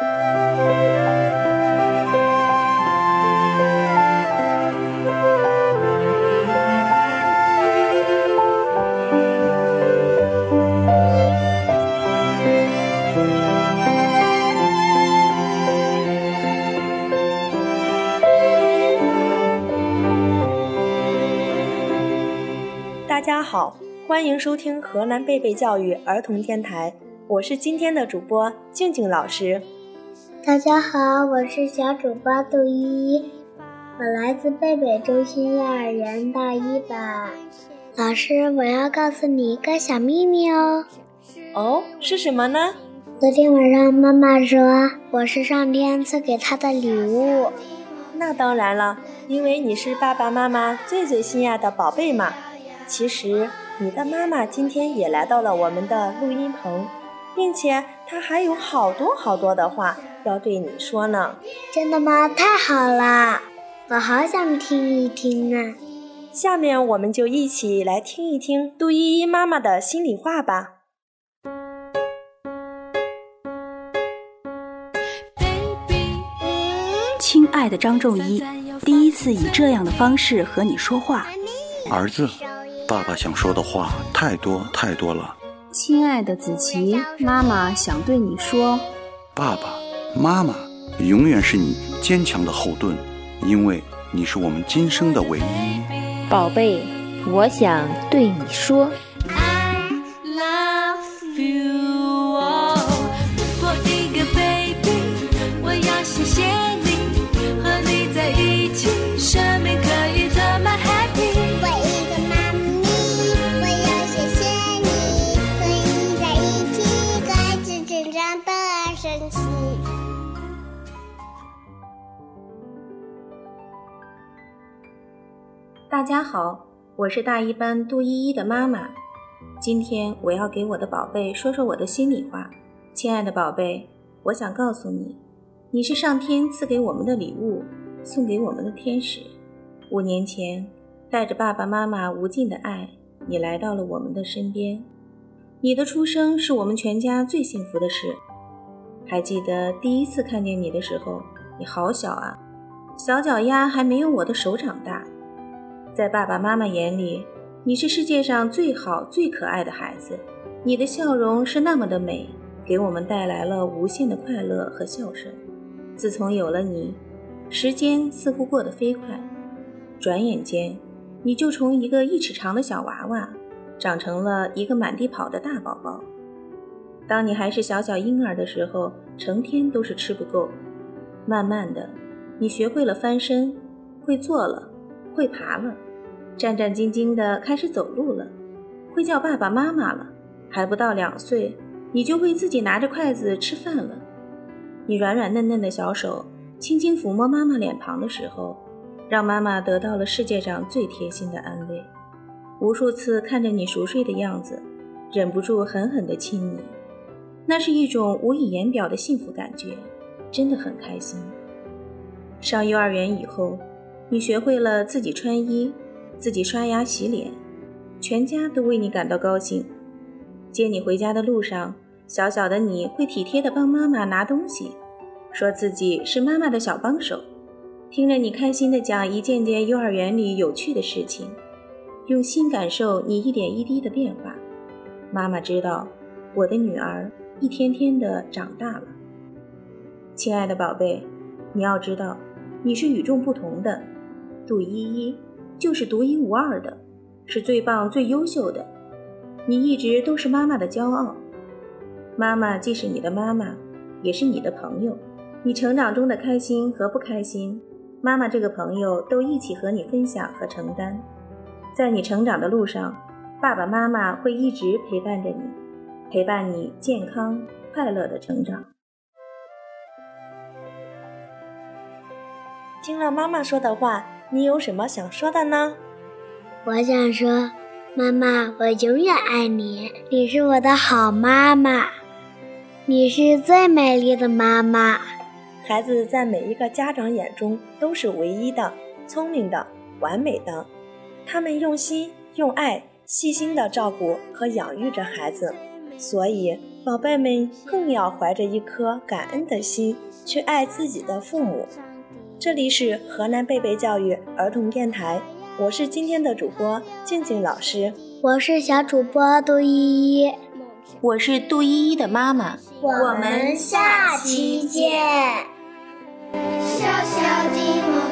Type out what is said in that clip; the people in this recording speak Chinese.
大家好，欢迎收听河南贝贝教育儿童电台，我是今天的主播静静老师。大家好，我是小主播杜依依，我来自贝贝中心幼儿园大一班。老师，我要告诉你一个小秘密哦。哦，是什么呢？昨天晚上妈妈说我是上天赐给她的礼物。那当然了，因为你是爸爸妈妈最最心爱的宝贝嘛。其实，你的妈妈今天也来到了我们的录音棚，并且他还有好多好多的话要对你说呢。真的吗？太好了，我好想听一听啊！下面我们就一起来听一听杜依依妈妈的心里话吧。亲爱的张仲一，第一次以这样的方式和你说话，儿子。爸爸想说的话太多太多了，亲爱的子琪，妈妈想对你说，爸爸妈妈永远是你坚强的后盾，因为你是我们今生的唯一。宝贝，我想对你说。大家好，我是大一班杜依依的妈妈。今天我要给我的宝贝说说我的心里话。亲爱的宝贝，我想告诉你，你是上天赐给我们的礼物，送给我们的天使。五年前，带着爸爸妈妈无尽的爱，你来到了我们的身边。你的出生是我们全家最幸福的事。还记得第一次看见你的时候，你好小啊，小脚丫还没有我的手掌大。在爸爸妈妈眼里，你是世界上最好、最可爱的孩子。你的笑容是那么的美，给我们带来了无限的快乐和笑声。自从有了你，时间似乎过得飞快，转眼间，你就从一个一尺长的小娃娃，长成了一个满地跑的大宝宝。当你还是小小婴儿的时候，成天都是吃不够。慢慢的，你学会了翻身，会坐了，会爬了。战战兢兢地开始走路了，会叫爸爸妈妈了。还不到两岁，你就会自己拿着筷子吃饭了。你软软嫩嫩的小手轻轻抚摸妈妈脸庞的时候，让妈妈得到了世界上最贴心的安慰。无数次看着你熟睡的样子，忍不住狠狠地亲你，那是一种无以言表的幸福感觉，真的很开心。上幼儿园以后，你学会了自己穿衣。自己刷牙洗脸，全家都为你感到高兴。接你回家的路上，小小的你会体贴地帮妈妈拿东西，说自己是妈妈的小帮手。听着你开心地讲一件件幼儿园里有趣的事情，用心感受你一点一滴的变化。妈妈知道，我的女儿一天天地长大了。亲爱的宝贝，你要知道，你是与众不同的，杜依依。就是独一无二的，是最棒、最优秀的。你一直都是妈妈的骄傲。妈妈既是你的妈妈，也是你的朋友。你成长中的开心和不开心，妈妈这个朋友都一起和你分享和承担。在你成长的路上，爸爸妈妈会一直陪伴着你，陪伴你健康快乐的成长。听了妈妈说的话。你有什么想说的呢？我想说，妈妈，我永远爱你，你是我的好妈妈，你是最美丽的妈妈。孩子在每一个家长眼中都是唯一的、聪明的、完美的，他们用心、用爱、细心的照顾和养育着孩子，所以宝贝们更要怀着一颗感恩的心去爱自己的父母。这里是河南贝贝教育儿童电台，我是今天的主播静静老师，我是小主播杜依依，我是杜依依的妈妈，我们下期见。小小的梦。